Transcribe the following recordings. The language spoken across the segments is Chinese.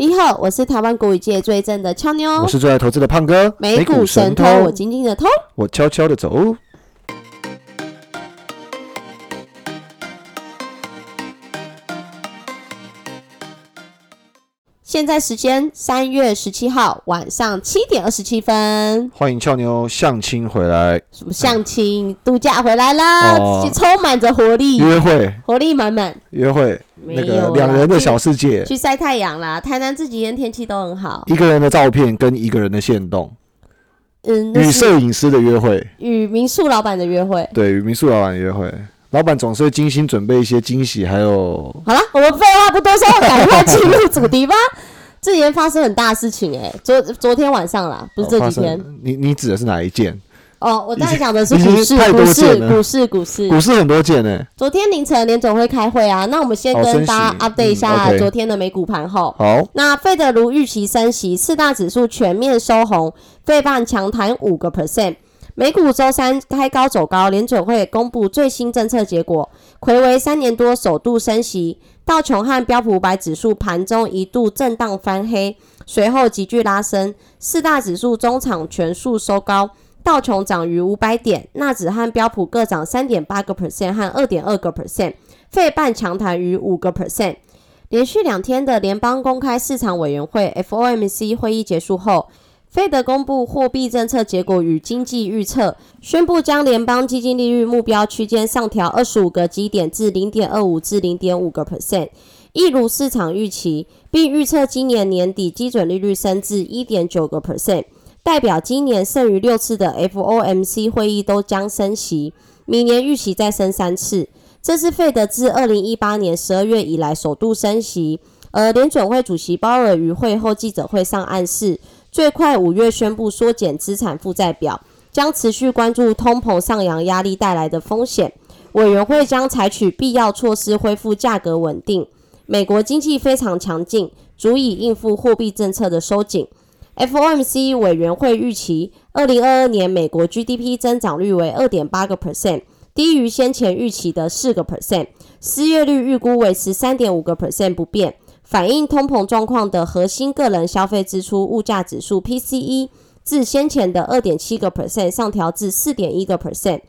你好，我是台湾股语界最正的俏妞，我是最爱投资的胖哥，美股神偷，我静静的偷，我悄悄的走。现在时间三月十七号晚上七点二十七分，欢迎俏妞相亲回来。什么相亲度假回来啦？充满着活力，约会，活力满满，约会，那个两人的小世界，去晒太阳啦。台南这几天天气都很好，一个人的照片跟一个人的线动，嗯，与摄影师的约会，与民宿老板的约会，对，与民宿老板约会。老板总是会精心准备一些惊喜，还有好了，我们废话不多说，赶快进入主题吧。这几天发生很大事情哎，昨昨天晚上啦，不是这几天。你你指的是哪一件？哦，我在讲的是股市，股市，股市，股市，股市很多件呢。昨天凌晨联总会开会啊，那我们先跟大家 update 一下昨天的美股盘后。好，那费德如预期升息，四大指数全面收红，费半强弹五个 percent。美股周三开高走高，联准会公布最新政策结果，魁为三年多首度升息。道琼和标普五百指数盘中一度震荡翻黑，随后急剧拉升。四大指数中场全数收高，道琼涨逾五百点，纳指和标普各涨三点八个 percent 和二点二个 percent，费半强弹逾五个 percent。连续两天的联邦公开市场委员会 FOMC 会议结束后。费德公布货币政策结果与经济预测，宣布将联邦基金利率目标区间上调二十五个基点至零点二五至零点五个 percent，一如市场预期，并预测今年年底基准利率升至一点九个 percent，代表今年剩余六次的 FOMC 会议都将升息，明年预期再升三次，这是费德自二零一八年十二月以来首度升息，而联准会主席鲍尔于会后记者会上暗示。最快五月宣布缩减资产负债表，将持续关注通膨上扬压力带来的风险。委员会将采取必要措施恢复价格稳定。美国经济非常强劲，足以应付货币政策的收紧。FOMC 委员会预期，二零二二年美国 GDP 增长率为二点八个 percent，低于先前预期的四个 percent。失业率预估为十三点五个 percent 不变。反映通膨状况的核心个人消费支出物价指数 PCE 自先前的二点七个 percent 上调至四点一个 percent。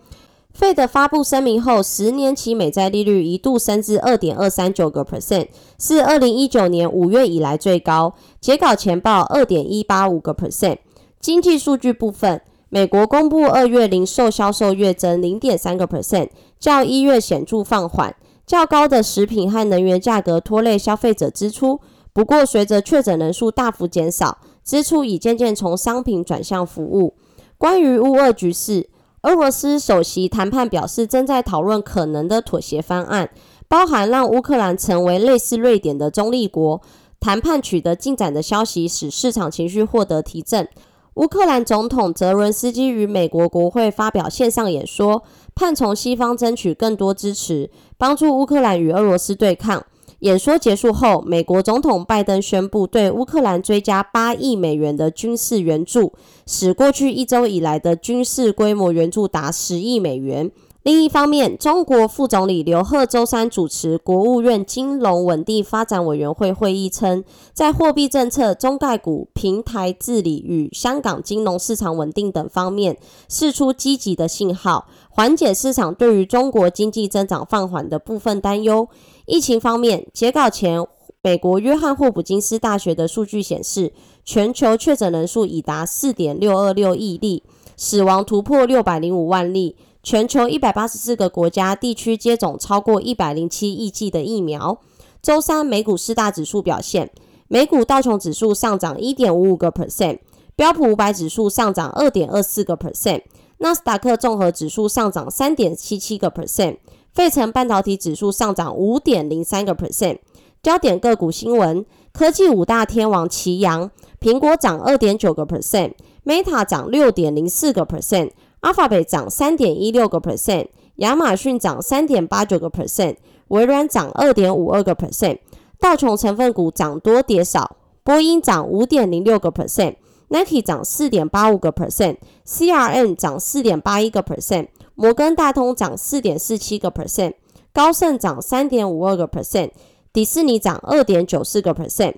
费德发布声明后，十年期美债利率一度升至二点二三九个 percent，是二零一九年五月以来最高。截稿前报二点一八五个 percent。经济数据部分，美国公布二月零售销售月增零点三个 percent，较一月显著放缓。较高的食品和能源价格拖累消费者支出，不过随着确诊人数大幅减少，支出已渐渐从商品转向服务。关于乌俄局势，俄罗斯首席谈判表示，正在讨论可能的妥协方案，包含让乌克兰成为类似瑞典的中立国。谈判取得进展的消息使市场情绪获得提振。乌克兰总统泽伦斯基与美国国会发表线上演说，盼从西方争取更多支持，帮助乌克兰与俄罗斯对抗。演说结束后，美国总统拜登宣布对乌克兰追加八亿美元的军事援助，使过去一周以来的军事规模援助达十亿美元。另一方面，中国副总理刘鹤周三主持国务院金融稳定发展委员会会议称，在货币政策、中概股、平台治理与香港金融市场稳定等方面，释出积极的信号，缓解市场对于中国经济增长放缓的部分担忧。疫情方面，截稿前，美国约翰霍普金斯大学的数据显示，全球确诊人数已达四点六二六亿例，死亡突破六百零五万例。全球一百八十四个国家地区接种超过一百零七亿剂的疫苗。周三美股四大指数表现：美股道琼指数上涨一点五五个 percent，标普五百指数上涨二点二四个 percent，纳斯达克综合指数上涨三点七七个 percent，费城半导体指数上涨五点零三个 percent。焦点个股新闻：科技五大天王齐扬，苹果涨二点九个 percent，Meta 涨六点零四个 percent。Alphabet 涨三点一六个 percent，亚马逊涨三点八九个 percent，微软涨二点五二个 percent。道琼成分股涨多跌少，波音涨五点零六个 percent，Nike 涨四点八五个 percent，CRM 涨四点八一个 percent，摩根大通涨四点四七个 percent，高盛涨三点五二个 percent，迪士尼涨二点九四个 percent。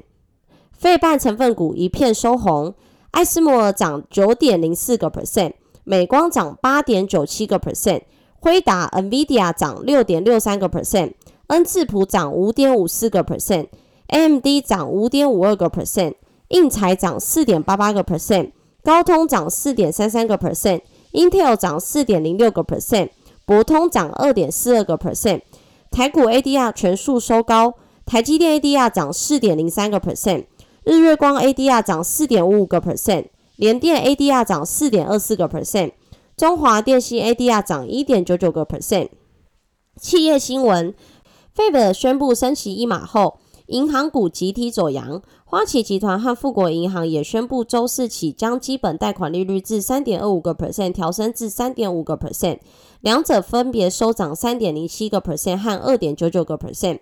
费半成分股一片收红，艾斯摩尔涨九点零四个 percent，美光涨八点九七个 percent，辉达、NVIDIA 涨六点六三个 percent，恩智浦涨五点五四个 percent，AMD 涨五点五二个 percent，印材涨四点八八个 percent，高通涨四点三三个 percent，Intel 涨四点零六个 percent，博通涨二点四二个 percent，台股 ADR 全数收高，台积电 ADR 涨四点零三个 percent。日月光 ADR 涨四点五五个 percent，联电 ADR 涨四点二四个 percent，中华电信 ADR 涨一点九九个 percent。企业新闻，Fed 宣布升息一码后，银行股集体走阳。花旗集团和富国银行也宣布周四起将基本贷款利率自三点二五个 percent 调升至三点五个 percent，两者分别收涨三点零七个 percent 和二点九九个 percent。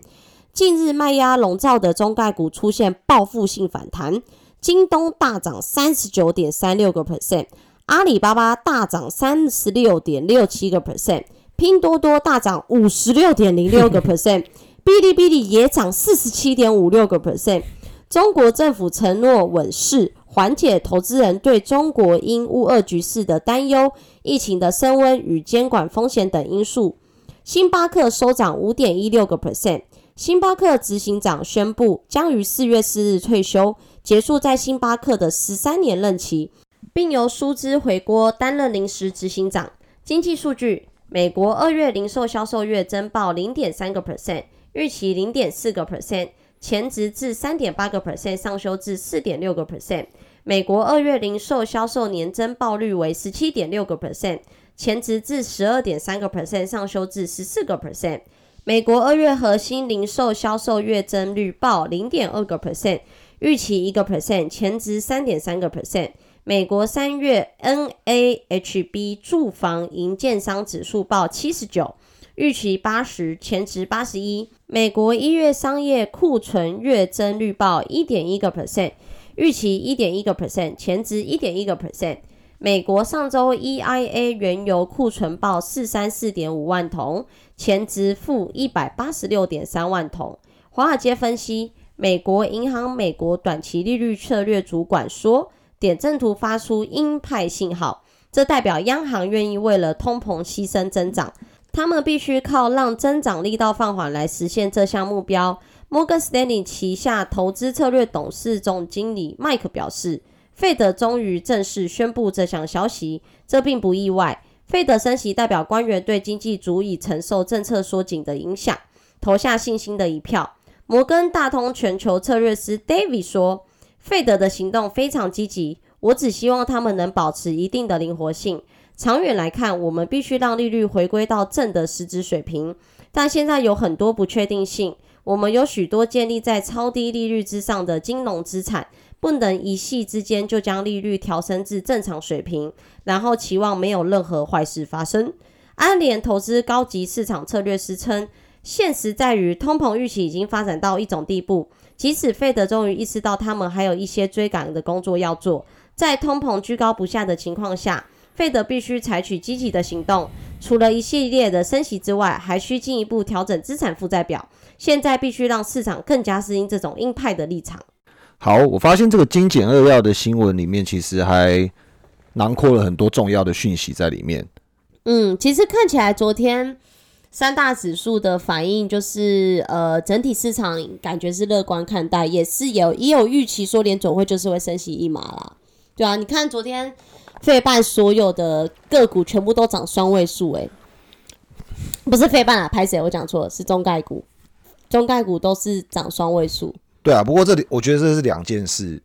近日卖压笼罩的中概股出现报复性反弹，京东大涨三十九点三六个 percent，阿里巴巴大涨三十六点六七个 percent，拼多多大涨五十六点零六个 percent，哔哩哔哩也涨四十七点五六个 percent。中国政府承诺稳市，缓解投资人对中国因乌二局势的担忧、疫情的升温与监管风险等因素。星巴克收涨五点一六个 percent。星巴克执行长宣布将于四月四日退休，结束在星巴克的十三年任期，并由舒兹回国担任临时执行长。经济数据：美国二月零售销售月增报零点三个 percent，预期零点四个 percent，前值至三点八个 percent，上修至四点六个 percent。美国二月零售销售年增报率为十七点六个 percent，前值至十二点三个 percent，上修至十四个 percent。美国二月核心零售销售月增率报零点二个 percent，预期一个 percent，前值三点三个 percent。美国三月 NAHB 住房营建商指数报七十九，预期八十，前值八十一。美国一月商业库存月增率报一点一个 percent，预期一点一个 percent，前值一点一个 percent。美国上周 EIA 原油库存报四三四点五万桶，前值负一百八十六点三万桶。华尔街分析，美国银行美国短期利率策略主管说，点阵图发出鹰派信号，这代表央行愿意为了通膨牺牲增长，他们必须靠让增长力道放缓来实现这项目标。摩根斯丹利旗下投资策略董事总经理麦克表示。费德终于正式宣布这项消息，这并不意外。费德升息代表官员对经济足以承受政策缩紧的影响，投下信心的一票。摩根大通全球策略师 David 说：“费德的行动非常积极，我只希望他们能保持一定的灵活性。长远来看，我们必须让利率回归到正的实质水平，但现在有很多不确定性。我们有许多建立在超低利率之上的金融资产。”不能一夕之间就将利率调升至正常水平，然后期望没有任何坏事发生。安联投资高级市场策略师称，现实在于通膨预期已经发展到一种地步，即使费德终于意识到他们还有一些追赶的工作要做，在通膨居高不下的情况下，费德必须采取积极的行动。除了一系列的升息之外，还需进一步调整资产负债表。现在必须让市场更加适应这种鹰派的立场。好，我发现这个精简扼要的新闻里面，其实还囊括了很多重要的讯息在里面。嗯，其实看起来昨天三大指数的反应就是，呃，整体市场感觉是乐观看待，也是有也有预期说联总会就是会升息一码啦。对啊，你看昨天费半所有的个股全部都涨双位数，诶，不是费半啊，拍谁？我讲错了，是中概股，中概股都是涨双位数。对啊，不过这里我觉得这是两件事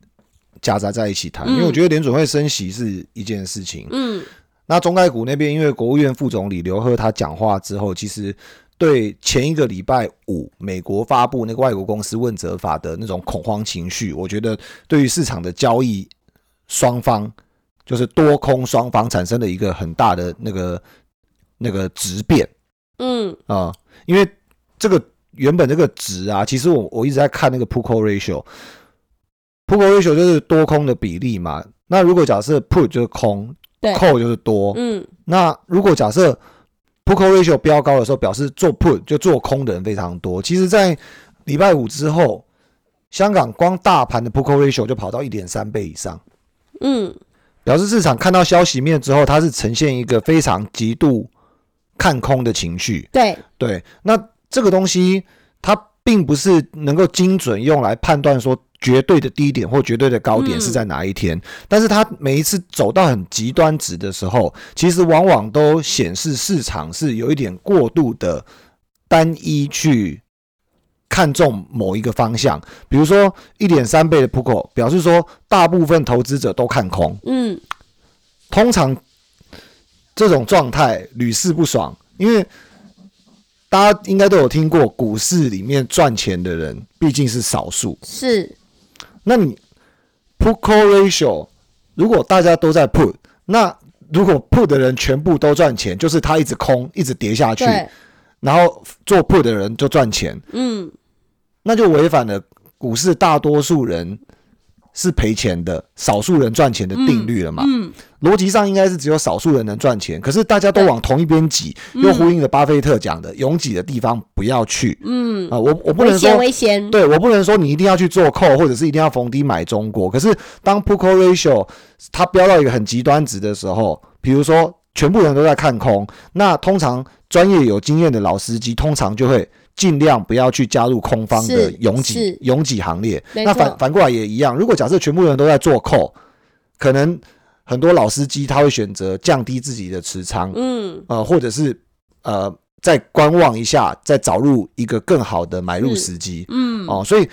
夹杂在一起谈，因为我觉得联准会升息是一件事情。嗯，那中概股那边，因为国务院副总理刘鹤他讲话之后，其实对前一个礼拜五美国发布那个外国公司问责法的那种恐慌情绪，我觉得对于市场的交易双方，就是多空双方产生了一个很大的那个那个质变。嗯啊，因为这个。原本这个值啊，其实我我一直在看那个 put call ratio，put call ratio 就是多空的比例嘛。那如果假设 put 就是空，call 就是多，嗯，那如果假设 put call ratio 飙高的时候，表示做 put 就做空的人非常多。其实，在礼拜五之后，香港光大盘的 Put Call Ratio 就跑到一点三倍以上，嗯，表示市场看到消息面之后，它是呈现一个非常极度看空的情绪。对，对，那这个东西它并不是能够精准用来判断说绝对的低点或绝对的高点是在哪一天，但是它每一次走到很极端值的时候，其实往往都显示市场是有一点过度的单一去看重某一个方向，比如说一点三倍的 p u c o 表示说大部分投资者都看空，嗯，通常这种状态屡试不爽，因为大家应该都有听过，股市里面赚钱的人毕竟是少数。是，那你 put call ratio 如果大家都在 put，那如果 put 的人全部都赚钱，就是他一直空，一直跌下去，然后做 put 的人就赚钱，嗯，那就违反了股市大多数人是赔钱的，少数人赚钱的定律了嘛？嗯，逻辑上应该是只有少数人能赚钱，可是大家都往同一边挤，又呼应了巴菲特讲的“拥挤的地方不要去”。嗯，啊，我我不能说，危险，对我不能说你一定要去做扣，或者是一定要逢低买中国。可是当 put call ratio 它飙到一个很极端值的时候，比如说全部人都在看空，那通常专业有经验的老司机通常就会尽量不要去加入空方的拥挤拥挤行列。那反反过来也一样，如果假设全部人都在做扣，可能很多老司机他会选择降低自己的持仓，嗯，呃，或者是呃再观望一下，再找入一个更好的买入时机。嗯，哦，所以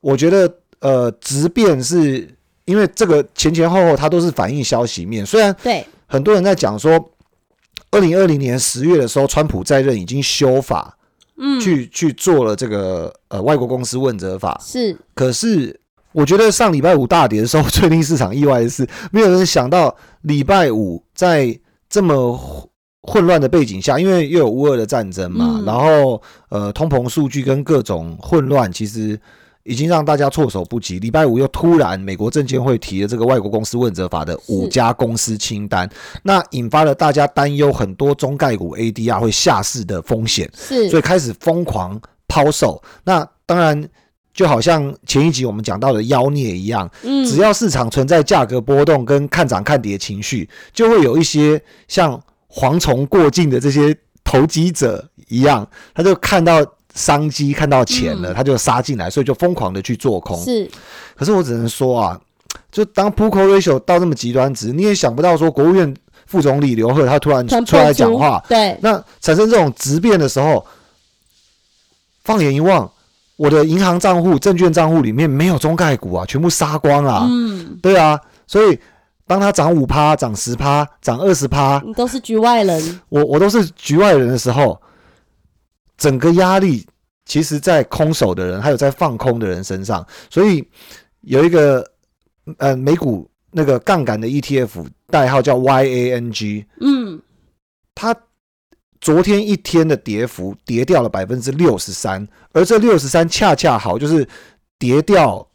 我觉得呃，即便是因为这个前前后后它都是反映消息面，虽然对，很多人在讲说，二零二零年十月的时候，川普在任已经修法，嗯，去去做了这个呃外国公司问责法，是，可是我觉得上礼拜五大跌的时候，最令市场意外的是，没有人想到礼拜五在这么混混乱的背景下，因为又有乌俄的战争嘛，嗯。然后呃通膨数据跟各种混乱，其实已经让大家措手不及。礼拜五又突然美国证监会提了这个外国公司问责法的五家公司清单，那引发了大家担忧，很多中概股 ADR 会下市的风险。是，所以开始疯狂抛售。那当然，就好像前一集我们讲到的妖孽一样，嗯，只要市场存在价格波动跟看涨看跌情绪，就会有一些像蝗虫过境的这些投机者一样，他就看到商机、看到钱了，嗯。他就杀进来，所以就疯狂的去做空。是，可是我只能说啊，就当 p u c o ratio 到这么极端值，你也想不到说国务院副总理刘鹤他突然出来讲话，对，那产生这种质变的时候，放眼一望，我的银行账户、证券账户里面没有中概股啊，全部杀光啊。嗯，对啊，所以当它涨五趴、涨十趴、涨二十趴，你都是局外人，我我都是局外人的时候，整个压力其实在空手的人还有在放空的人身上，所以有一个呃美股那个杠杆的 ETF 代号叫 YANG，嗯，它昨天一天的跌幅跌掉了百分之六十三，而这六十三恰恰好就是跌掉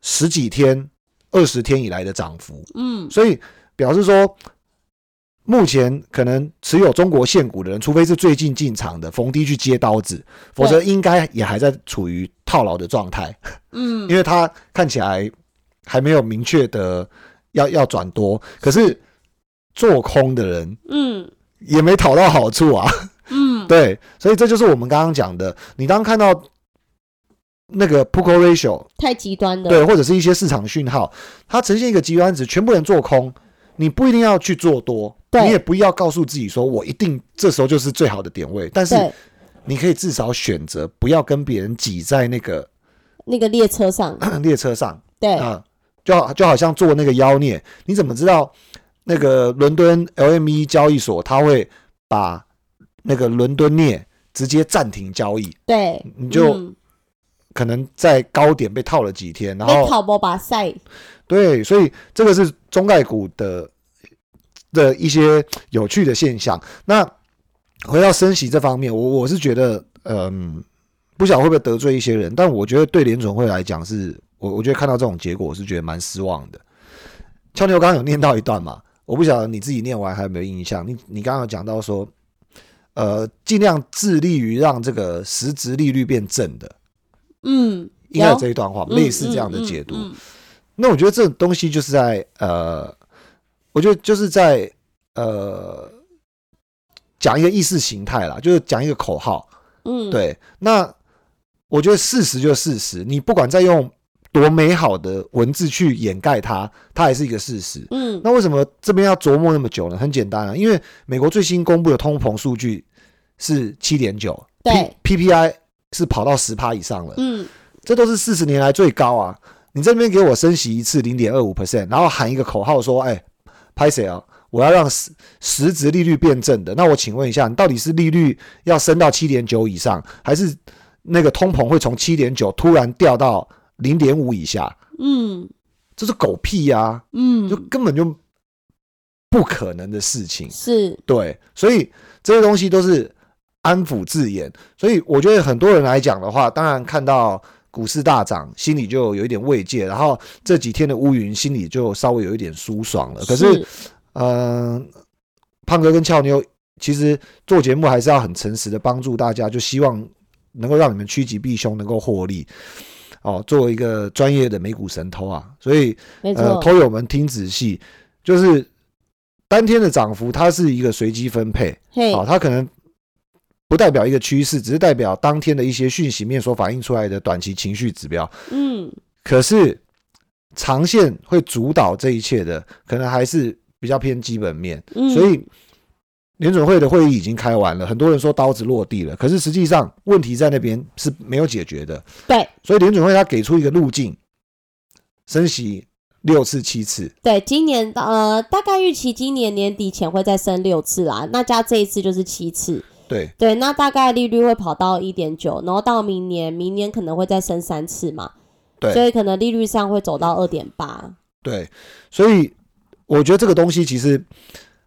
十几天、二十天以来的涨幅，嗯，所以表示说，目前可能持有中国现股的人，除非是最近进场的逢低去接刀子，否则应该也还在处于套牢的状态，嗯，因为它看起来还没有明确的要 要转多，可是做空的人嗯，也没讨到好处啊。嗯，对，所以这就是我们刚刚讲的，你当看到那个 p u c o ratio 太极端的，对，或者是一些市场讯号，它呈现一个极端值，全部人做空，你不一定要去做多，对。你也不要告诉自己说我一定这时候就是最好的点位，但是，你可以至少选择不要跟别人挤在那个那个列车上，列车上。对，啊，就好就好像做那个妖孽，你怎么知道那个伦敦 LME 交易所它会把那个伦敦镍直接暂停交易？对，你就嗯。可能在高点被套了几天，然被后考博把赛，对，所以这个是中概股的的一些有趣的现象。那回到升息这方面，我我是觉得，嗯，不晓得会不会得罪一些人，但我觉得对联准会来讲是，我我觉得看到这种结果，我是觉得蛮失望的。俏妞刚刚有念到一段嘛，我不晓得你自己念完还有没有印象？你你刚刚有讲到说，呃，尽量致力于让这个实质利率变正的，嗯，应该有这一段话，类似这样的解读。那我觉得这种东西就是在呃，我觉得就是在呃讲一个意识形态啦，就是讲一个口号。嗯，对。那我觉得事实就是事实，你不管再用多美好的文字去掩盖它，它还是一个事实。嗯，那为什么这边要琢磨那么久呢？很简单啊，因为美国最新公布的通膨数据是七点九，，P P P I 是跑到十趴以上了。嗯，这都是四十年来最高啊。你这边给我升息一次零点二五 percent，然后喊一个口号说：“哎，拍谁啊？我要让实实质利率变正的。”那我请问一下，你到底是利率要升到七点九以上，还是那个通膨会从七点九突然掉到零点五以下？嗯，这是狗屁呀！嗯，就根本就不可能的事情。是，对，所以这些东西都是安抚字眼。所以我觉得很多人来讲的话，当然看到。股市大涨，心里就有一点慰藉，然后这几天的乌云，心里就稍微有一点舒爽了。可是，嗯，胖哥跟俏妞其实做节目还是要很诚实的帮助大家，就希望能够让你们趋吉避凶，能够获利。哦，作为一个专业的美股神偷啊，所以呃，偷友们听仔细，就是当天的涨幅它是一个随机分配，好，它可能。不代表一个趋势，只是代表当天的一些讯息面所反映出来的短期情绪指标。嗯，可是长线会主导这一切的，可能还是比较偏基本面。嗯所以联准会的会议已经开完了，很多人说刀子落地了，可是实际上问题在那边是没有解决的。对，所以联准会他给出一个路径，升息六次、七次。对，今年呃，大概预期今年年底前会再升六次啦，那加这一次就是七次。对对，那大概利率会跑到一点九，然后到明年，明年可能会再升三次嘛，对，所以可能利率上会走到二点八。对，所以我觉得这个东西其实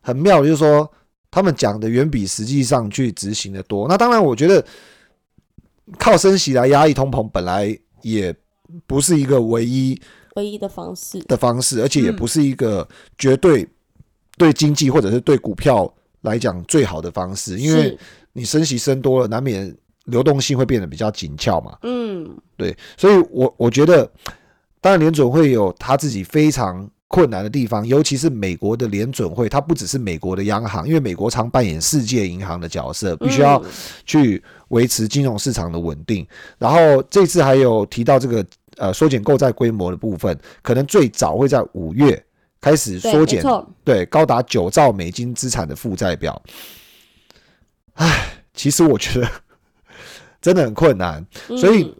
很妙，就是说他们讲的远比实际上去执行的多。那当然，我觉得靠升息来压抑通膨，本来也不是一个唯一唯一的方式的方式，而且也不是一个绝对对经济或者是对股票。来讲最好的方式，因为你升息升多了，难免流动性会变得比较紧俏嘛。嗯，对，所以我我觉得，当然联准会有他自己非常困难的地方，尤其是美国的联准会，它不只是美国的央行，因为美国常扮演世界银行的角色，必须要去维持金融市场的稳定。然后这次还有提到这个呃缩减购债规模的部分，可能最早会在五月。开始缩减，对高达九兆美金资产的负债表。唉，其实我觉得真的很困难，所以，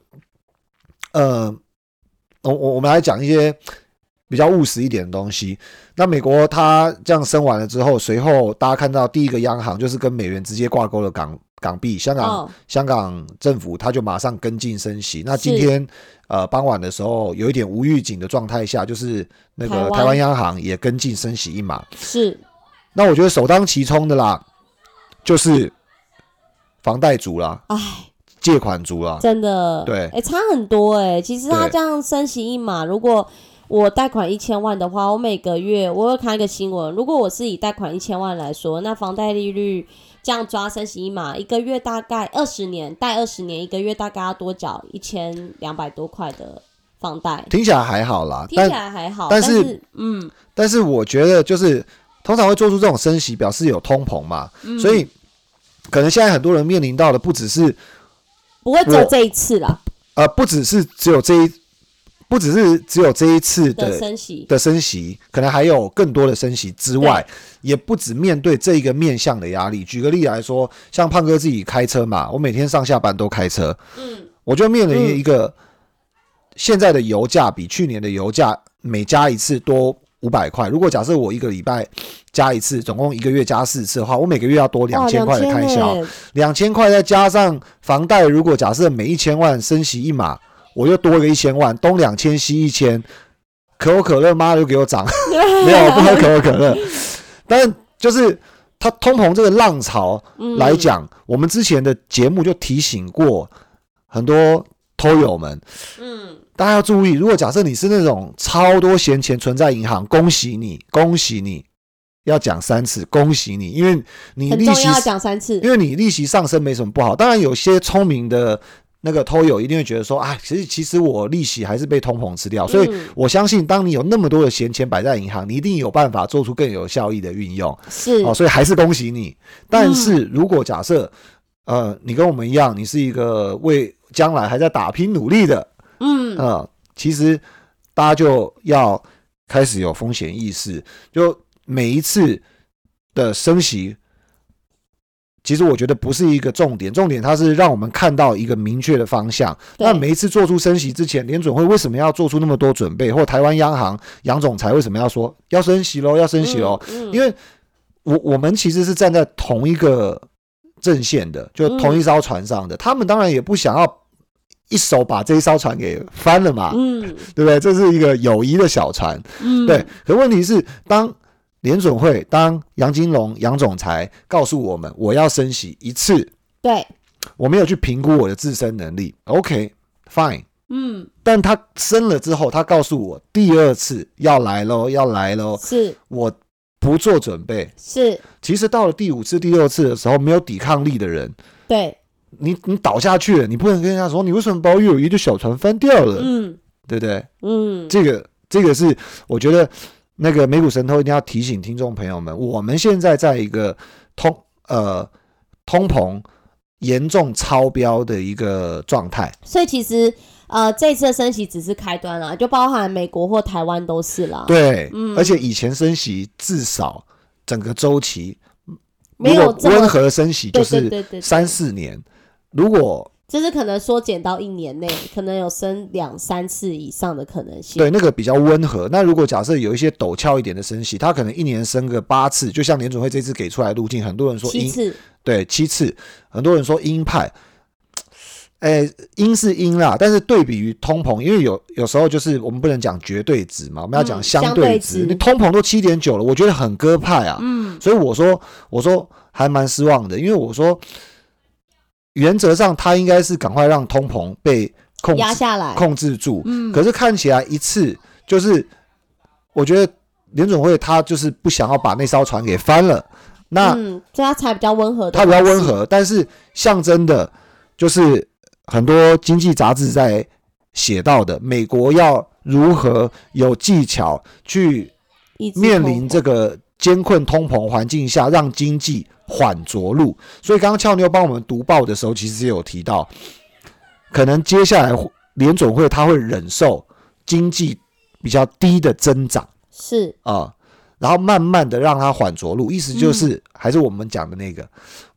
呃，我我我们来讲一些比较务实一点的东西。那美国它这样升完了之后，随后大家看到第一个央行就是跟美元直接挂钩的港港币，香港香港政府他就马上跟进升息。那今天。呃，傍晚的时候有一点无预警的状态下，就是那个台湾央行也跟进升息一码。是，那我觉得首当其冲的啦，就是房贷族啦，哎，借款族啦，真的，对，哎，差很多哎。其实他这样升息一码，如果我贷款一千万的话，我每个月我会看一个新闻，如果我是以贷款一千万来说，那房贷利率。这样抓升息一码，一个月大概二十年贷二十年，一个月大概要多缴一千两百多块的房贷。听起来还好啦，听起来还好，但是嗯，但是我觉得就是通常会做出这种升息，表示有通膨嘛，所以可能现在很多人面临到的不只是不会只有这一次啦，呃，不只是只有这一。不只是只有这一次的升息，的升息，可能还有更多的升息之外，也不止面对这一个面向的压力。举个例来说，像胖哥自己开车嘛，我每天上下班都开车，嗯，我就面临一个现在的油价比去年的油价每加一次多五百块。如果假设我一个礼拜加一次，总共一个月加四次的话，我每个月要多两千块的开销，两千块再加上房贷，如果假设每一千万升息一码。我又多个一千万，东两千西一千，可口可乐妈又给我涨，没有不喝可口可乐。但就是它通膨这个浪潮来讲，我们之前的节目就提醒过很多偷友们，嗯，大家要注意，如果假设你是那种超多闲钱存在银行，恭喜你，恭喜你，要讲三次，恭喜你，因为你利息要讲三次，因为你利息上升没什么不好，当然有些聪明的。那个偷友一定会觉得说，啊，其实其实我利息还是被通膨吃掉，所以嗯我相信，当你有那么多的闲钱摆在银行，你一定有办法做出更有效益的运用。是哦，所以还是恭喜你。但是如果假设，呃，你跟我们一样，你是一个为将来还在打拼努力的，嗯呃，其实大家就要开始有风险意识，就每一次的升息。其实我觉得不是一个重点，重点它是让我们看到一个明确的方向。对那每一次做出升息之前，联准会为什么要做出那么多准备？或台湾央行杨总裁为什么要说要升息喽？要升息喽？嗯因为我我们其实是站在同一个阵线的，就同一艘船上的。他们当然也不想要一手把这一艘船给翻了嘛，嗯对不对？这是一个友谊的小船，嗯对。可问题是，当联准会、当杨金龙杨总裁告诉我们我要升息一次，对。我没有去评估我的自身能力，OK，fine。嗯。但他升了之后，他告诉我第二次要来喽，要来喽，是。我不做准备。是。其实到了第五次、第六次的时候，没有抵抗力的人，对。你你倒下去了，你不能跟人家说你为什么把我友谊的小船翻掉了，嗯。对不对？嗯。这个这个是我觉得那个美股神偷一定要提醒听众朋友们，我们现在在一个通呃通膨严重超标的一个状态。所以其实呃这次的升息只是开端啦，就包含美国或台湾都是啦，对，嗯。而且以前升息至少整个周期没有温和升息就是三四年，如果就是可能缩减到一年内，可能有升两三次以上的可能性。对那个比较温和。那如果假设有一些陡峭一点的升息，它可能一年升个八次，就像联准会这次给出来的路径，很多人说鹰七次，对七次，很多人说鹰派。哎，鹰是鹰啦，但是对比于通膨，因为有有时候就是我们不能讲绝对值嘛，我们要讲嗯相相对值。值你通膨都七点九了，我觉得很鸽派啊。嗯，所以我说，我说还蛮失望的，因为我说原则上它应该是赶快让通膨被控制压下来，控制住，嗯，可是看起来一次就是，我觉得联总会他就是不想要把那艘船给翻了，那嗯，所以它才比较温和的，它比较温，和，但是象征的就是很多经济杂志在写到的，美国要如何有技巧去面临这个艰困通膨环境下，让经济缓着陆。所以刚刚俏妞帮我们读报的时候，其实也有提到，可能接下来联总会它会忍受经济比较低的增长是啊、然后慢慢的让它缓着陆。意思就是，还是我们讲的那个，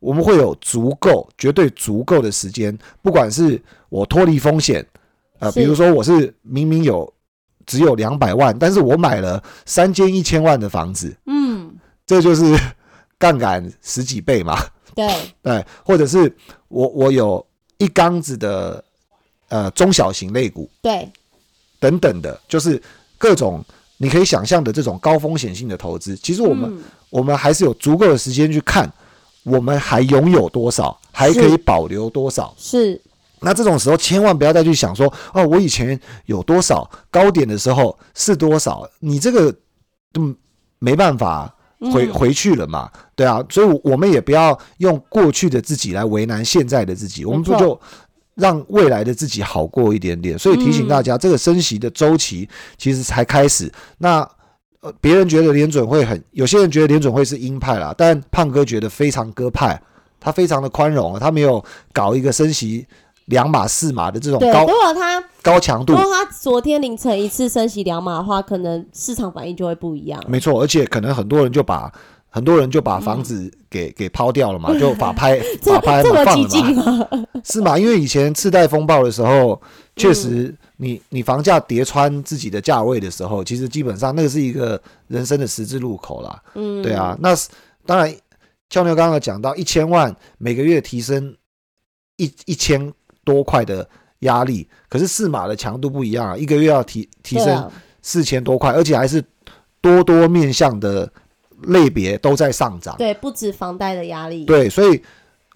我们会有足够、绝对足够的时间，不管是我脱离风险，呃，比如说我是明明有只有两百万，但是我买了三间一千万的房子，嗯，这就是杠杆十几倍嘛，对，对，或者是我我有一缸子的呃中小型类股对，等等的，就是各种你可以想象的这种高风险性的投资，其实我们、嗯。我们还是有足够的时间去看，我们还拥有多少，还可以保留多少。是。那这种时候，千万不要再去想说，哦，我以前有多少高点的时候是多少，你这个嗯没办法回、嗯回去了嘛，对啊，所以我我们也不要用过去的自己来为难现在的自己，我们不就让未来的自己好过一点点。所以提醒大家，这个升息的周期其实才开始。那呃，别人觉得联准会很，有些人觉得联准会是鹰派啦，但胖哥觉得非常鸽派，他非常的宽容，他没有搞一个升息两码四码的这种对。高如果它高强度如，果它昨天凌晨一次升息两码的话，可能市场反应就会不一样。没错，而且可能很多人就把很多人就把房子给、给抛掉了嘛，就法拍这法拍这么嘛放了激进嘛，吗？是吗？因为以前次贷风暴的时候，确实你你房价叠穿自己的价位的时候，其实基本上那个是一个人生的十字路口啦。嗯，对啊，那是当然，俏妞刚刚讲到一千万每个月提升一一千多块的压力，可是四码的强度不一样啊，一个月要提提升四千多块，而且还是多多面向的类别都在上涨。对，不止房贷的压力，对，所以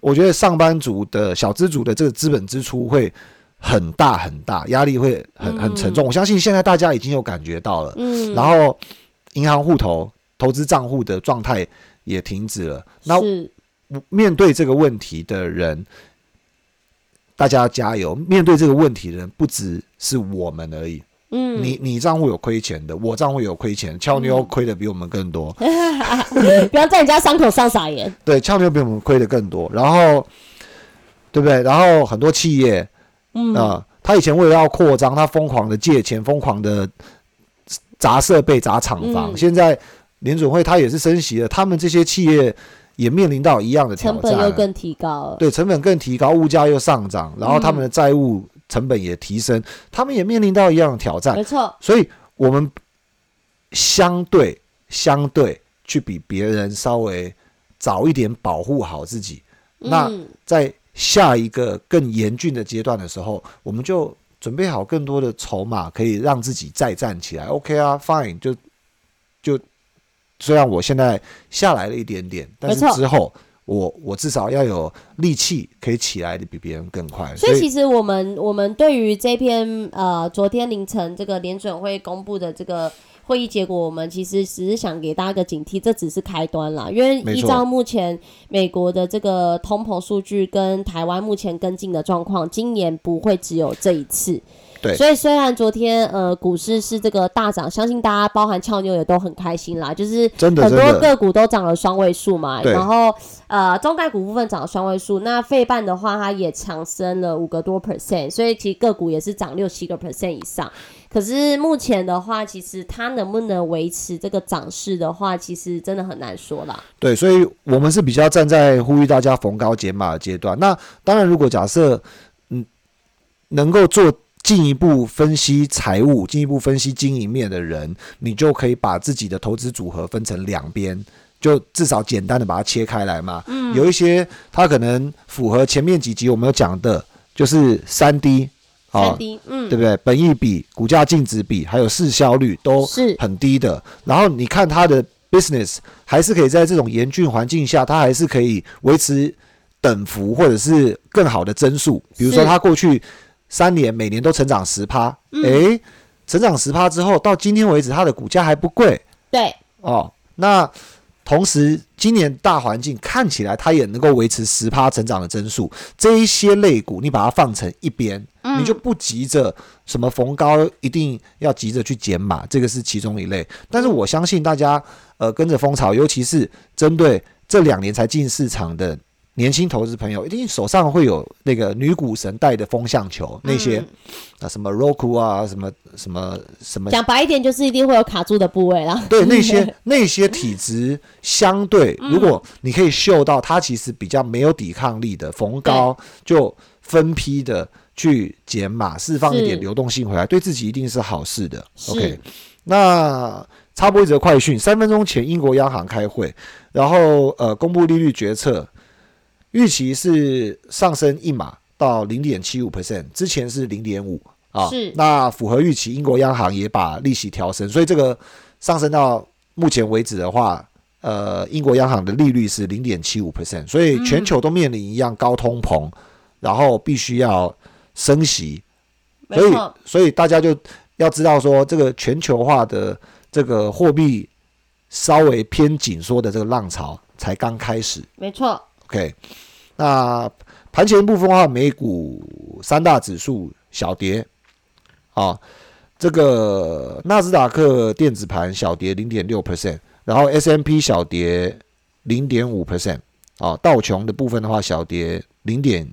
我觉得上班族的小资族的这个资本支出会很大很大，压力会很很沉重。我相信现在大家已经有感觉到了，嗯，然后银行户头、投资账户的状态也停止了。那是面对这个问题的人，大家要加油。面对这个问题的人不只是我们而已。嗯，你你账户有亏钱的，我账户有亏钱，俏妞亏的比我们更多。不要在人家伤口上撒盐。对，俏妞比我们亏的更多。然后，对不对？然后很多企业，嗯啊、他以前为了要扩张，他疯狂的借钱，疯狂的砸设备、砸厂房。嗯现在联准会他也是升息了，他们这些企业也面临到一样的挑成战成。本又更提高了。对，成本更提高，物价又上涨，然后他们的债务成本也提升，他们也面临到一样的挑战。没错，所以，我们相对相对去比别人稍微早一点保护好自己。那嗯在下一个更严峻的阶段的时候，我们就准备好更多的筹码，可以让自己再站起来。OK 啊，Fine，就就虽然我现在下来了一点点，但是之后我我至少要有力气可以起来的比别人更快。所以其实我们我们对于这篇呃昨天凌晨这个联准会公布的这个会议结果，我们其实只是想给大家个警惕，这只是开端啦。因为依照目前美国的这个通膨数据跟台湾目前跟进的状况，今年不会只有这一次。对所以虽然昨天呃股市是这个大涨，相信大家包含俏妞也都很开心啦，就是很多个股都涨了双位数嘛，然后呃中概股部分涨了双位数，那费半的话它也强升了五个多 percent，所以其实个股也是涨六七个 percent 以上。可是目前的话，其实它能不能维持这个涨势的话，其实真的很难说啦。对，所以我们是比较站在呼吁大家逢高减码的阶段。那当然，如果假设嗯能够做进一步分析财务、进一步分析经营面的人，你就可以把自己的投资组合分成两边。就至少简单的把它切开来嘛，嗯，有一些它可能符合前面几集我们有讲的，就是三 D 三哦，D，嗯，对不对？本益比、股价净值比还有市销率都是很低的。然后你看它的 business 还是可以在这种严峻环境下，它还是可以维持等幅或者是更好的增速。比如说它过去三年每年都成长十趴，嗯。诶，成长十趴之后，到今天为止它的股价还不贵。对，哦。那同时，今年大环境看起来它也能够维持十趴成长的增速，这一些类股你把它放成一边，嗯。你就不急着什么逢高一定要急着去减码，这个是其中一类。但是我相信大家呃跟着风潮，尤其是针对这两年才进市场的年轻投资朋友，一定手上会有那个女股神带的风向球，那些嗯。啊什么 Roku 啊，什么什么什么讲白一点，就是一定会有卡住的部位啦。对那些 那些体质相对，嗯。如果你可以嗅到它其实比较没有抵抗力的，逢高就分批的去减码，释放一点流动性回来，对自己一定是好事的。OK，那插播一则快讯：三分钟前，英国央行开会，然后呃公布利率决策，预期是上升一码到零点七五 percent，之前是零点五啊。是。那符合预期，英国央行也把利息调升，所以这个上升到目前为止的话，呃，英国央行的利率是零点七五 percent，所以全球都面临一样高通膨，然后必须要升息，所以，所以大家就要知道说，这个全球化的这个货币稍微偏紧缩的这个浪潮才刚开始。没错，OK，那盘前部分的话，美股三大指数小跌，啊，这个纳斯达克电子盘小跌零点六 percent，然后 S M P 小跌零点五 percent，啊，道琼的部分的话小跌零点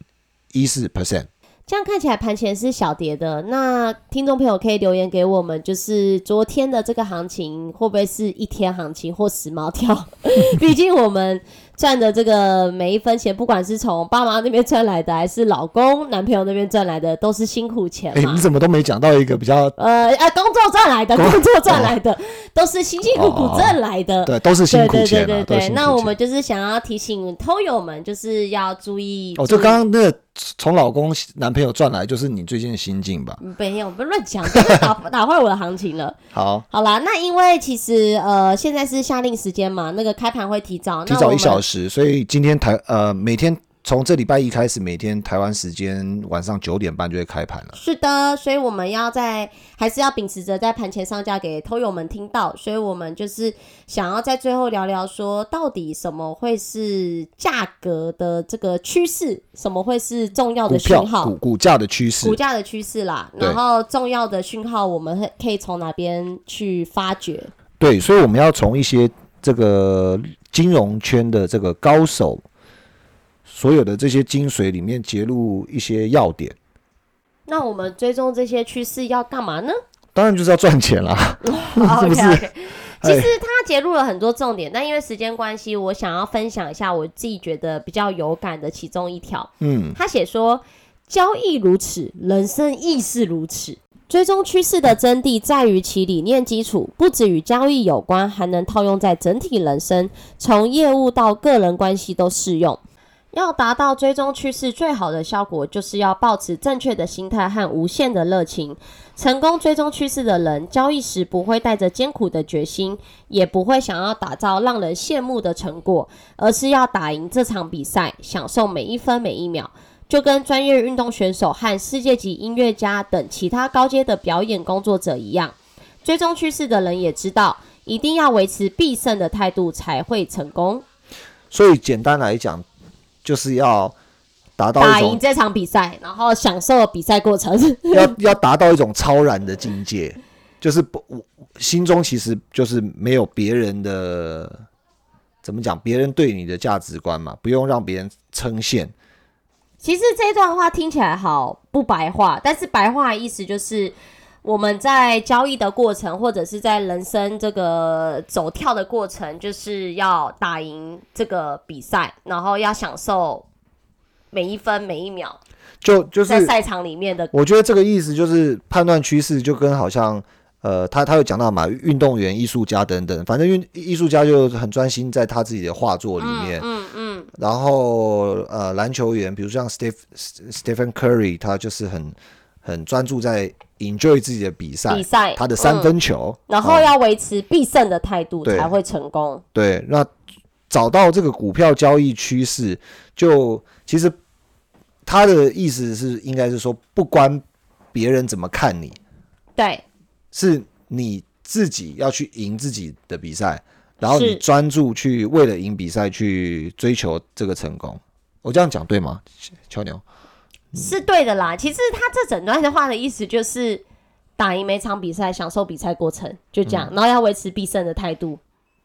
一四 percent。这样看起来盘前是小跌的。那听众朋友可以留言给我们，就是昨天的这个行情会不会是一天行情或死猫跳？毕竟我们赚的这个每一分钱，不管是从爸妈那边赚来的，还是老公、男朋友那边赚来的，都是辛苦钱哎、嘛。你怎么都没讲到一个比较呃啊，工作赚来的，工工作赚来的，都是辛辛苦苦挣来的。对，都是辛苦钱啊，对对对，那我们就是想要提醒偷友们，就是要注意。哦，就刚刚那个从老公男朋友赚来，就是你最近的心境吧？没有，不要乱讲，打打坏我的行情了。好，好啦，那因为其实呃现在是下令时间嘛，那个开盘会提早，提早一小时。所以今天台呃每天从这礼拜一开始，每天台湾时间晚上九点半就会开盘了。是的，所以我们要在还是要秉持着在盘前上架给偷友们听到，所以我们就是想要在最后聊聊说，到底什么会是价格的这个趋势，什么会是重要的讯号，股股价的趋势，股价的趋势啦。然后重要的讯号，我们可以从哪边去发掘？对，所以我们要从一些这个金融圈的这个高手。所有的这些精髓里面揭露一些要点，那我们追踪这些趋势要干嘛呢？当然就是要赚钱啦，是不是？其实他揭露了很多重点，但因为时间关系，我想要分享一下我自己觉得比较有感的其中一条。嗯，他写说，交易如此，人生亦是如此。追踪趋势的真谛在于其理念基础，不止与交易有关，还能套用在整体人生，从业务到个人关系都适用。要达到追踪趋势最好的效果，就是要保持正确的心态和无限的热情。成功追踪趋势的人，交易时不会带着艰苦的决心，也不会想要打造让人羡慕的成果，而是要打赢这场比赛，享受每一分每一秒。就跟专业运动选手和世界级音乐家等其他高阶的表演工作者一样，追踪趋势的人也知道，一定要维持必胜的态度才会成功。所以，简单来讲。就是要达到打赢这场比赛，然后享受比赛过程。要要达到一种超然的境界，就是不我心中其实就是没有别人的怎么讲，别人对你的价值观嘛，不用让别人称羡。其实这段话听起来好不白话，但是白话意思就是。我们在交易的过程，或者是在人生这个走跳的过程，就是要打赢这个比赛，然后要享受每一分每一秒。就就是在赛场里面的，我觉得这个意思就是判断趋势，就跟好像呃，他他有讲到嘛，运动员、艺术家等等，反正运艺术家就很专心在他自己的画作里面，嗯嗯，然后呃，篮球员，比如像 Steph Stephen Curry，他就是很很专注在。enjoy 自己的比赛，比赛他的三分球，然后要维持必胜的态度才会成功。对，那找到这个股票交易趋势，就其实他的意思是，应该是说，不关别人怎么看你，对，是你自己要去赢自己的比赛，然后你专注去为了赢比赛去追求这个成功。我这样讲对吗？乔牛。是对的啦，其实他这整段的话的意思就是打赢每场比赛，享受比赛过程，就这样，然后要维持必胜的态度，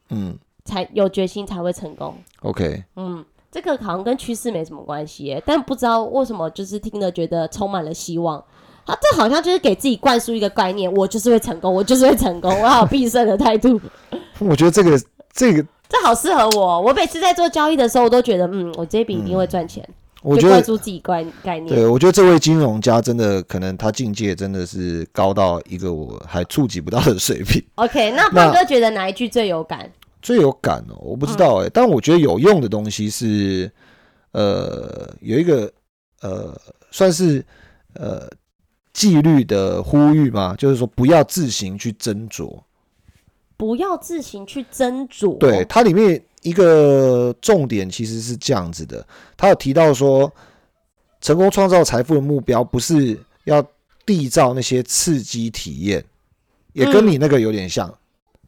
嗯，才有决心才会成功。OK，嗯，这个好像跟趋势没什么关系，但不知道为什么就是听了觉得充满了希望。啊，这好像就是给自己灌输一个概念，我就是会成功，我就是会成功，我要有 必胜的态度。我觉得这个这个这好适合我，我每次在做交易的时候，我都觉得嗯，我这笔一定会赚钱。我觉得自己概概念，对我觉得这位金融家真的可能他境界真的是高到一个我还触及不到的水平。OK，那胖哥觉得哪一句最有感？最有感哦，我不知道哎，但我觉得有用的东西是，呃，有一个呃，算是呃纪律的呼吁嘛，就是说不要自行去斟酌，不要自行去斟酌。对，它里面。一个重点其实是这样子的，他有提到说，成功创造财富的目标不是要缔造那些刺激体验，也跟你那个有点像，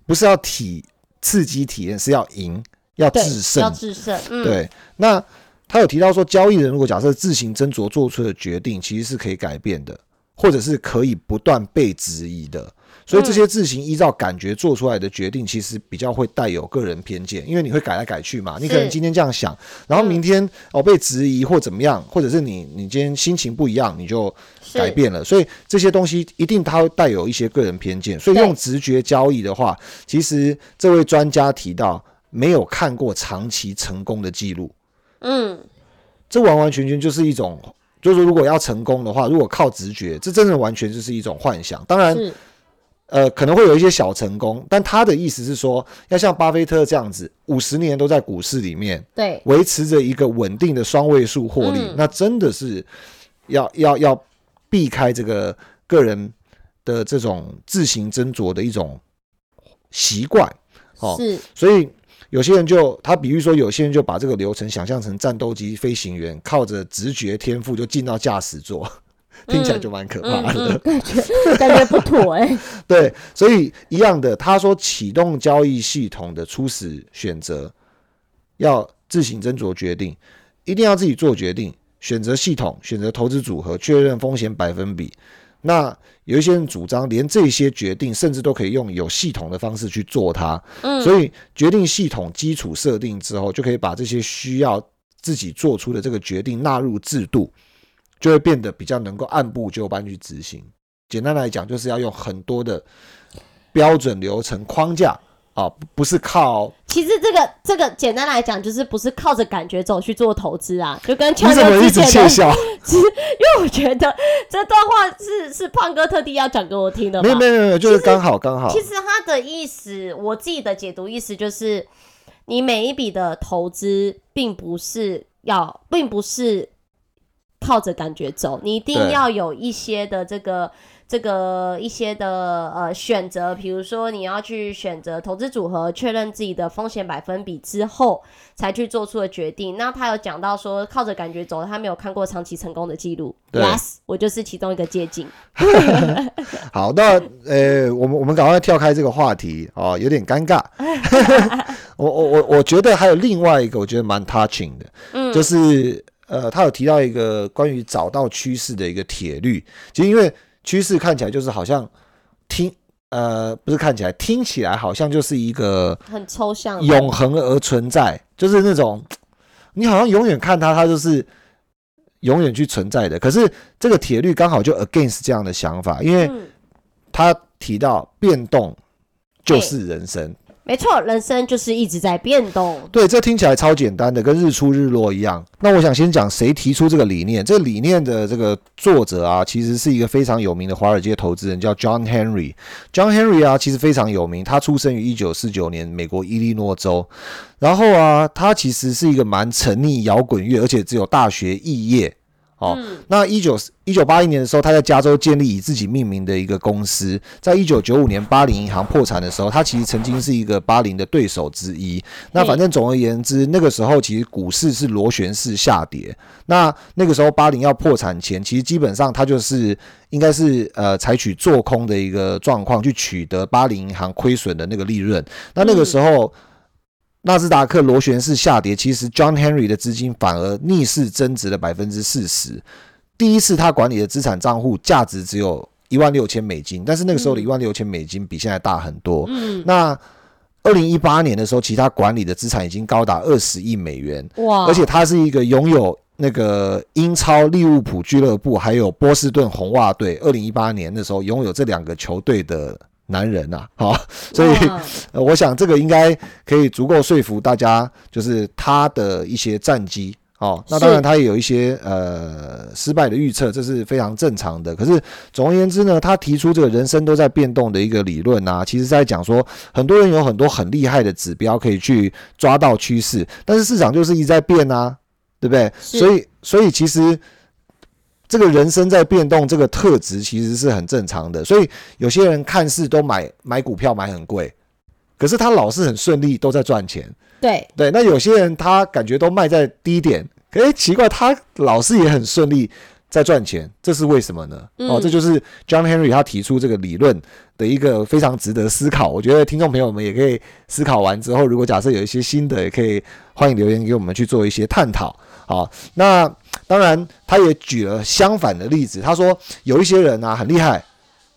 不是要体刺激体验，是要赢，要制胜，要制胜。对，那他有提到说，交易人如果假设自行斟酌做出的决定，其实是可以改变的，或者是可以不断被质疑的。所以这些自行依照感觉做出来的决定，其实比较会带有个人偏见，因为你会改来改去嘛。你可能今天这样想，然后明天哦被质疑或怎么样，或者是你你今天心情不一样，你就改变了。所以这些东西一定它会带有一些个人偏见。所以用直觉交易的话，其实这位专家提到没有看过长期成功的记录。嗯，这完完全全就是一种，就是如果要成功的话，如果靠直觉，这真的完全就是一种幻想。当然。呃，可能会有一些小成功，但他的意思是说，要像巴菲特这样子，五十年都在股市里面，对，维持着一个稳定的双位数获利，那真的是要要要避开这个个人的这种自行斟酌的一种习惯，哦，是，所以有些人就他比喻说，有些人就把这个流程想象成战斗机飞行员靠着直觉天赋就进到驾驶座，听起来就蛮可怕的，感觉感觉不妥哎。对，所以一样的，他说启动交易系统的初始选择要自行斟酌决定，一定要自己做决定，选择系统，选择投资组合，确认风险百分比。那有一些人主张，连这些决定甚至都可以用有系统的方式去做它。嗯，所以决定系统基础设定之后，就可以把这些需要自己做出的这个决定纳入制度，就会变得比较能够按部就班去执行。简单来讲，就是要用很多的标准流程框架。啊，不是靠。其实这个这个简单来讲，就是不是靠着感觉走去做投资啊，就跟你怎么一直窃笑？因为我觉得这段话是是胖哥特地要讲给我听的。没有没有没有，就是刚好刚好。其实他的意思，我自己的解读意思就是，你每一笔的投资，并不是要，并不是靠着感觉走，你一定要有一些的这个。这个一些的呃选择，比如说你要去选择投资组合，确认自己的风险百分比之后，才去做出的决定。那他有讲到说靠着感觉走，他没有看过长期成功的记录。Yes，我就是其中一个接近。好，那呃，我们我们赶快跳开这个话题哦，有点尴尬。我我我我觉得还有另外一个，我觉得蛮 touching 的，嗯，就是呃，他有提到一个关于找到趋势的一个铁律，其实因为。趋势看起来就是好像听呃不是看起来听起来好像就是一个很抽象永恒而存在，就是那种你好像永远看它，它就是永远去存在的。可是这个铁律刚好就 against 这样的想法，因为他提到变动就是人生。没错，人生就是一直在变动。对，这听起来超简单的，跟日出日落一样。那我想先讲谁提出这个理念。这个理念的这个作者啊，其实是一个非常有名的华尔街投资人，叫 John Henry。John Henry 啊，其实非常有名。他出生于一九四九年美国伊利诺州。然后啊，他其实是一个蛮沉溺摇滚乐，而且只有大学肄业。哦，那一九一九八一年的时候，他在加州建立以自己命名的一个公司。在一九九五年巴林银行破产的时候，他其实曾经是一个巴林的对手之一。那反正总而言之，那个时候其实股市是螺旋式下跌。那那个时候巴林要破产前，其实基本上他就是应该是呃采取做空的一个状况，去取得巴林银行亏损的那个利润。那那个时候。纳斯达克螺旋式下跌，其实 John Henry 的资金反而逆势增值了百分之四十。第一次他管理的资产账户价值只有一万六千美金，但是那个时候的一万六千美金比现在大很多。嗯，那二零一八年的时候，其他管理的资产已经高达二十亿美元。哇！而且他是一个拥有那个英超利物浦俱乐部，还有波士顿红袜队。二零一八年的时候，拥有这两个球队的。男人呐，好，所以呃，我想这个应该可以足够说服大家，就是他的一些战绩，哦，那当然他也有一些呃失败的预测，这是非常正常的。可是总而言之呢，他提出这个人生都在变动的一个理论啊，其实在讲说，很多人有很多很厉害的指标可以去抓到趋势，但是市场就是一直在变啊，对不对？所以，所以其实。这个人生在变动，这个特质其实是很正常的。所以有些人看似都买买股票买很贵，可是他老是很顺利，都在赚钱。对对，那有些人他感觉都卖在低点，哎，奇怪，他老是也很顺利在赚钱，这是为什么呢？哦，这就是 John Henry 他提出这个理论的一个非常值得思考。我觉得听众朋友们也可以思考完之后，如果假设有一些新的，也可以欢迎留言给我们去做一些探讨。好，那。当然，他也举了相反的例子。他说，有一些人啊很厉害，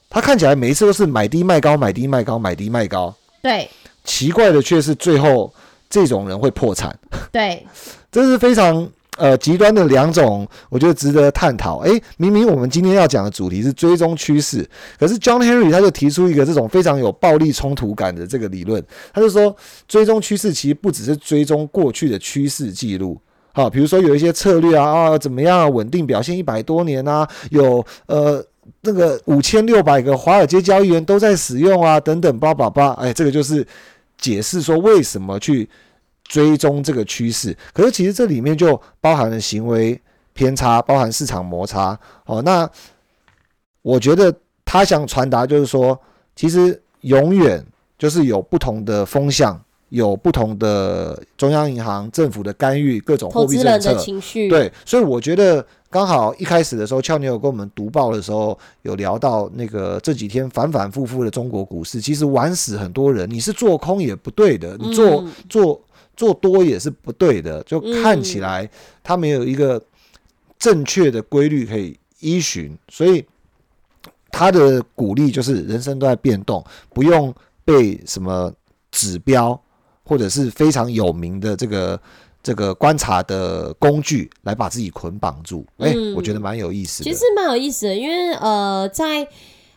他看起来每一次都是买低卖高，买低卖高，买低卖高。对，奇怪的却是最后这种人会破产。对，这是非常呃极端的两种，我觉得值得探讨。诶，明明我们今天要讲的主题是追踪趋势，可是 John Henry 他就提出一个这种非常有暴力冲突感的这个理论。他就说，追踪趋势其实不只是追踪过去的趋势记录。好，比如说有一些策略啊啊，怎么样稳定表现一百多年啊？有呃那个五千六百个华尔街交易员都在使用啊，等等，叭叭叭，哎，这个就是解释说为什么去追踪这个趋势。可是其实这里面就包含了行为偏差，包含市场摩擦。哦，那我觉得他想传达就是说，其实永远就是有不同的风向有不同的中央银行、政府的干预，各种货币政策。情绪。对，所以我觉得刚好一开始的时候，俏妞有跟我们读报的时候，有聊到那个这几天反反复复的中国股市，其实玩死很多人。你是做空也不对的，你做做做多也是不对的，就看起来它没有一个正确的规律可以依循，所以他的鼓励就是人生都在变动，不用被什么指标。或者是非常有名的这个这个观察的工具来把自己捆绑住，哎，我觉得蛮有意思的。其实蛮有意思的，因为呃，在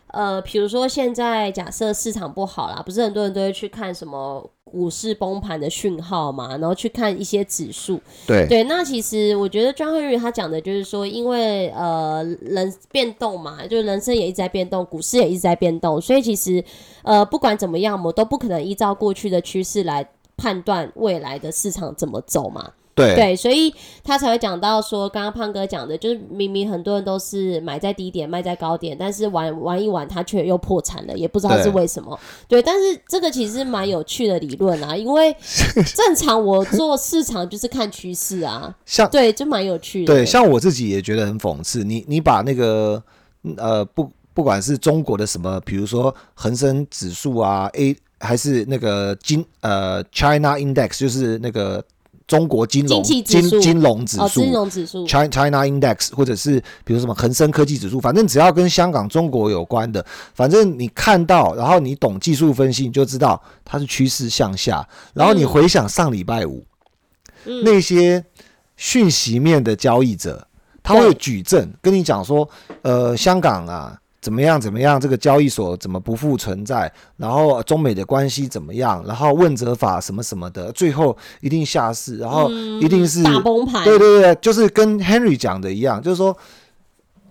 呃，比如说现在假设市场不好啦，不是很多人都会去看什么股市崩盘的讯号嘛，然后去看一些指数。对对，那其实我觉得庄慧玉他讲的就是说，因为呃人变动嘛，就是人生也一直在变动，股市也一直在变动，所以其实呃不管怎么样，我都不可能依照过去的趋势来。判断未来的市场怎么走嘛？对对，所以他才会讲到说，刚刚胖哥讲的，就是明明很多人都是买在低点卖在高点，但是玩玩一玩，他却又破产了，也不知道是为什么。对，但是这个其实蛮有趣的理论啊，因为正常我做市场就是看趋势啊，像对，就蛮有趣的。对，像我自己也觉得很讽刺，你你把那个呃不不管是中国的什么，比如说恒生指数啊 A。还是那个金呃，China Index 就是那个中国金融金金融指数，金融指数，China China Index，或者是比如什么恒生科技指数，反正只要跟香港、中国有关的，反正你看到，然后你懂技术分析，你就知道它是趋势向下。然后你回想上礼拜五那些讯息面的交易者，他会举证跟你讲说，呃，香港啊。怎么样？怎么样？这个交易所怎么不复存在？然后中美的关系怎么样？然后问责法什么什么的，最后一定下市，然后一定是大崩盘。对对对，就是跟 Henry 讲的一样，就是说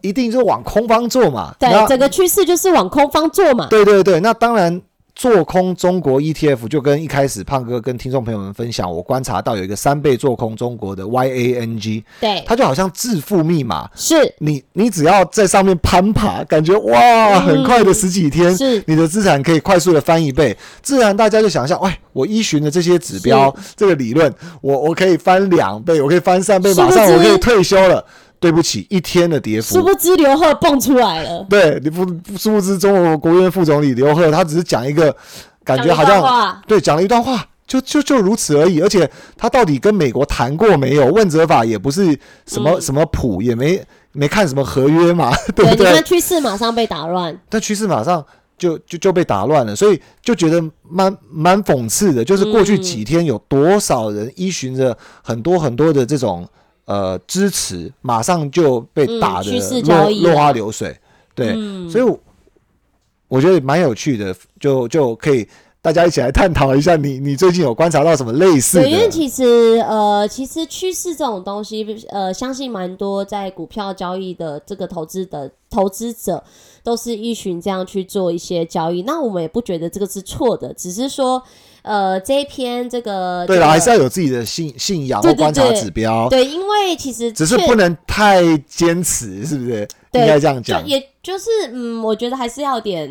一定就往空方做嘛。对，整个趋势就是往空方做嘛。对对对，那当然。做空中国 ETF 就跟一开始胖哥跟听众朋友们分享，我观察到有一个三倍做空中国的 YANG，对，它就好像致富密码，是。你你只要在上面攀爬，感觉哇，很快的十几天，是。你的资产可以快速的翻一倍，自然大家就想象，喂，我依循的这些指标，这个理论，我我可以翻两倍，我可以翻三倍，马上我可以退休了。对不起，一天的跌幅。殊不知刘鹤蹦出来了。对，你不殊不知中国国务院副总理刘鹤，他只是讲一个，感觉好像对讲了一段话，就就就如此而已。而且他到底跟美国谈过没有？问责法也不是什么什么谱，也没没看什么合约嘛，对不对？你看趋势马上被打乱，但趋势马上就就就被打乱了，所以就觉得蛮蛮讽刺的。就是过去几天有多少人依循着很多很多的这种。呃，支持马上就被打的落落花流水，对，所以我觉得蛮有趣的，就就可以大家一起来探讨一下，你你最近有观察到什么类似的？因为其实呃，其实趋势这种东西，呃，相信蛮多在股票交易的这个投资的投资者都是一群这样去做一些交易，那我们也不觉得这个是错的，只是说。呃，这一篇这个对了，还是要有自己的信信仰或观察指标。对，因为其实只是不能太坚持，是不是？应该这样讲。也就是嗯，我觉得还是要点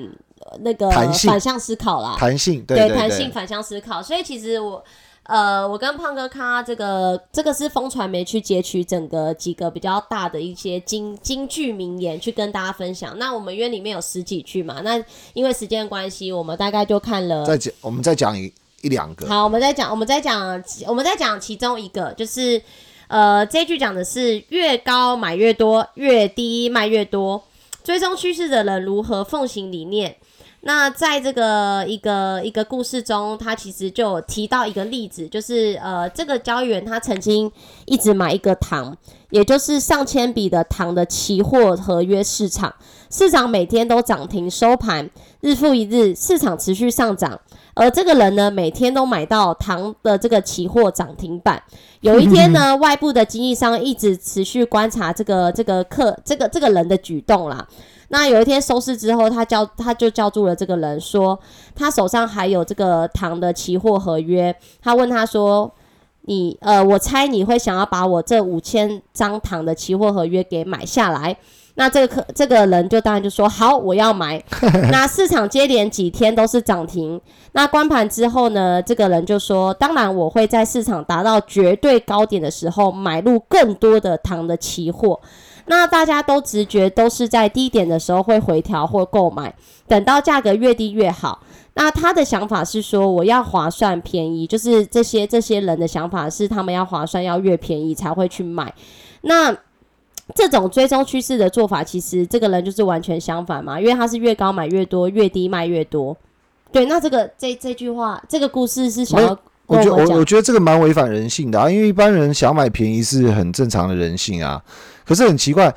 那个反向思考啦，弹性对弹性反向思考。所以其实我。呃，我跟胖哥看这个，这个是风传媒去截取整个几个比较大的一些京京剧名言去跟大家分享。那我们约里面有十几句嘛，那因为时间关系，我们大概就看了。再讲，我们再讲一一两个。好，我们再讲，我们再讲，我们再讲其中一个，就是呃，这句讲的是越高买越多，越低卖越多。追踪趋势的人如何奉行理念？那在这个一个一个故事中，他其实就提到一个例子，就是呃，这个交易员他曾经一直买一个糖，也就是上千笔的糖的期货合约市场，市场每天都涨停收盘，日复一日，市场持续上涨，而这个人呢，每天都买到糖的这个期货涨停板。有一天呢，外部的经纪商一直持续观察这个这个客这个这个人的举动啦。那有一天收市之后，他叫他就叫住了这个人，说他手上还有这个糖的期货合约。他问他说：“你呃，我猜你会想要把我这五千张糖的期货合约给买下来？”那这个客这个人就当然就说好，我要买。那市场接连几天都是涨停。那关盘之后呢，这个人就说，当然我会在市场达到绝对高点的时候买入更多的糖的期货。那大家都直觉都是在低点的时候会回调或购买，等到价格越低越好。那他的想法是说，我要划算便宜，就是这些这些人的想法是他们要划算要越便宜才会去买。那这种追踪趋势的做法，其实这个人就是完全相反嘛，因为他是越高买越多，越低卖越多。对，那这个这这句话，这个故事是想要我觉得我我觉得这个蛮违反人性的啊，因为一般人想买便宜是很正常的人性啊。可是很奇怪，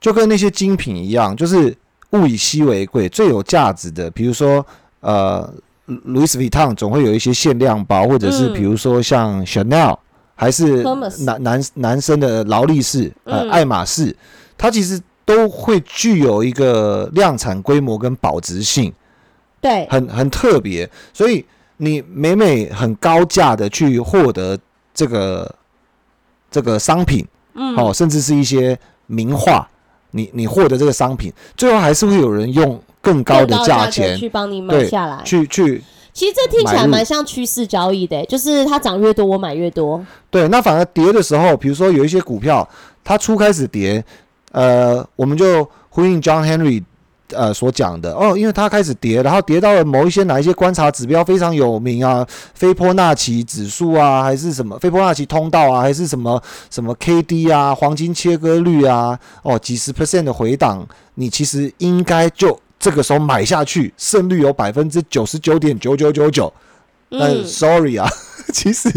就跟那些精品一样，就是物以稀为贵，最有价值的，比如说呃，Louis Vuitton 总会有一些限量包，或者是比如说像 Chanel，还是男男男生的劳力士，呃，爱马仕，它其实都会具有一个量产规模跟保值性，对，很很特别，所以你每每很高价的去获得这个这个商品。嗯哦，甚至是一些名画，你你获得这个商品，最后还是会有人用更高的价钱去帮你买下来，去去。其实这听起来蛮像趋势交易的，就是它涨越多，我买越多。对，那反而跌的时候，比如说有一些股票，它初开始跌，呃，我们就呼应 John Henry。呃，所讲的哦，因为它开始跌，然后跌到了某一些哪一些观察指标非常有名啊，菲波纳奇指数啊，还是什么菲波纳奇通道啊，还是什么什么 K D 啊，黄金切割率啊，哦，几十 percent 的回档，你其实应该就这个时候买下去，胜率有百分之九十九点九九九九。嗯，sorry 啊，其实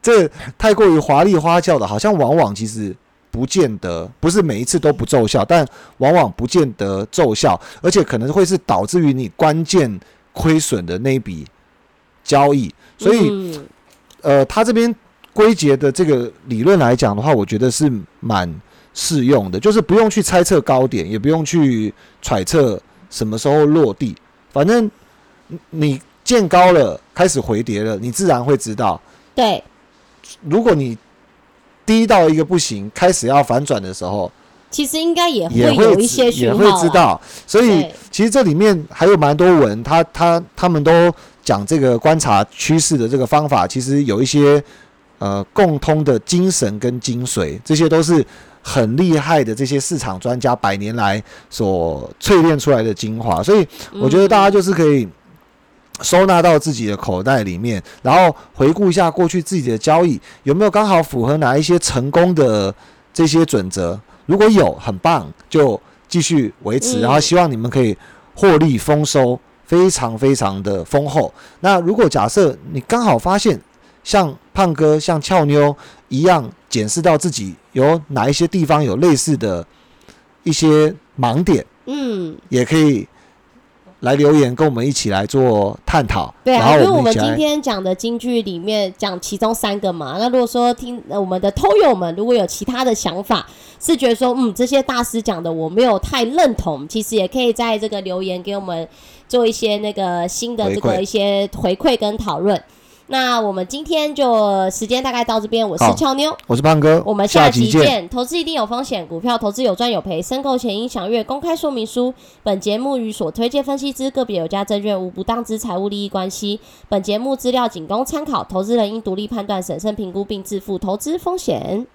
这太过于华丽花俏的，好像往往其实。不见得不是每一次都不奏效，但往往不见得奏效，而且可能会是导致于你关键亏损的那一笔交易。所以，呃，他这边归结的这个理论来讲的话，我觉得是蛮适用的，就是不用去猜测高点，也不用去揣测什么时候落地，反正你见高了开始回跌了，你自然会知道。对，如果你。低到一个不行，开始要反转的时候，其实应该也会有一些也会知道。所以其实这里面还有蛮多文，他他他们都讲这个观察趋势的这个方法，其实有一些呃共通的精神跟精髓，这些都是很厉害的这些市场专家百年来所淬炼出来的精华。所以我觉得大家就是可以。收纳到自己的口袋里面，然后回顾一下过去自己的交易有没有刚好符合哪一些成功的这些准则。如果有，很棒，就继续维持。然后希望你们可以获利丰收，非常非常的丰厚。那如果假设你刚好发现像胖哥、像俏妞一样，检视到自己有哪一些地方有类似的一些盲点，嗯，也可以。来留言，跟我们一起来做探讨。对啊，因为我们今天讲的京剧里面讲其中三个嘛，那如果说听我们的偷友们如果有其他的想法，是觉得说嗯这些大师讲的我没有太认同，其实也可以在这个留言给我们做一些那个新的这个一些回馈跟讨论。那我们今天就时间大概到这边，我是俏妞，我是胖哥，我们下期见。投资一定有风险，股票投资有赚有赔，申购前应详阅公开说明书。本节目与所推荐分析之个别有价证券无不当之财务利益关系。本节目资料仅供参考，投资人应独立判断、审慎评估并自负投资风险。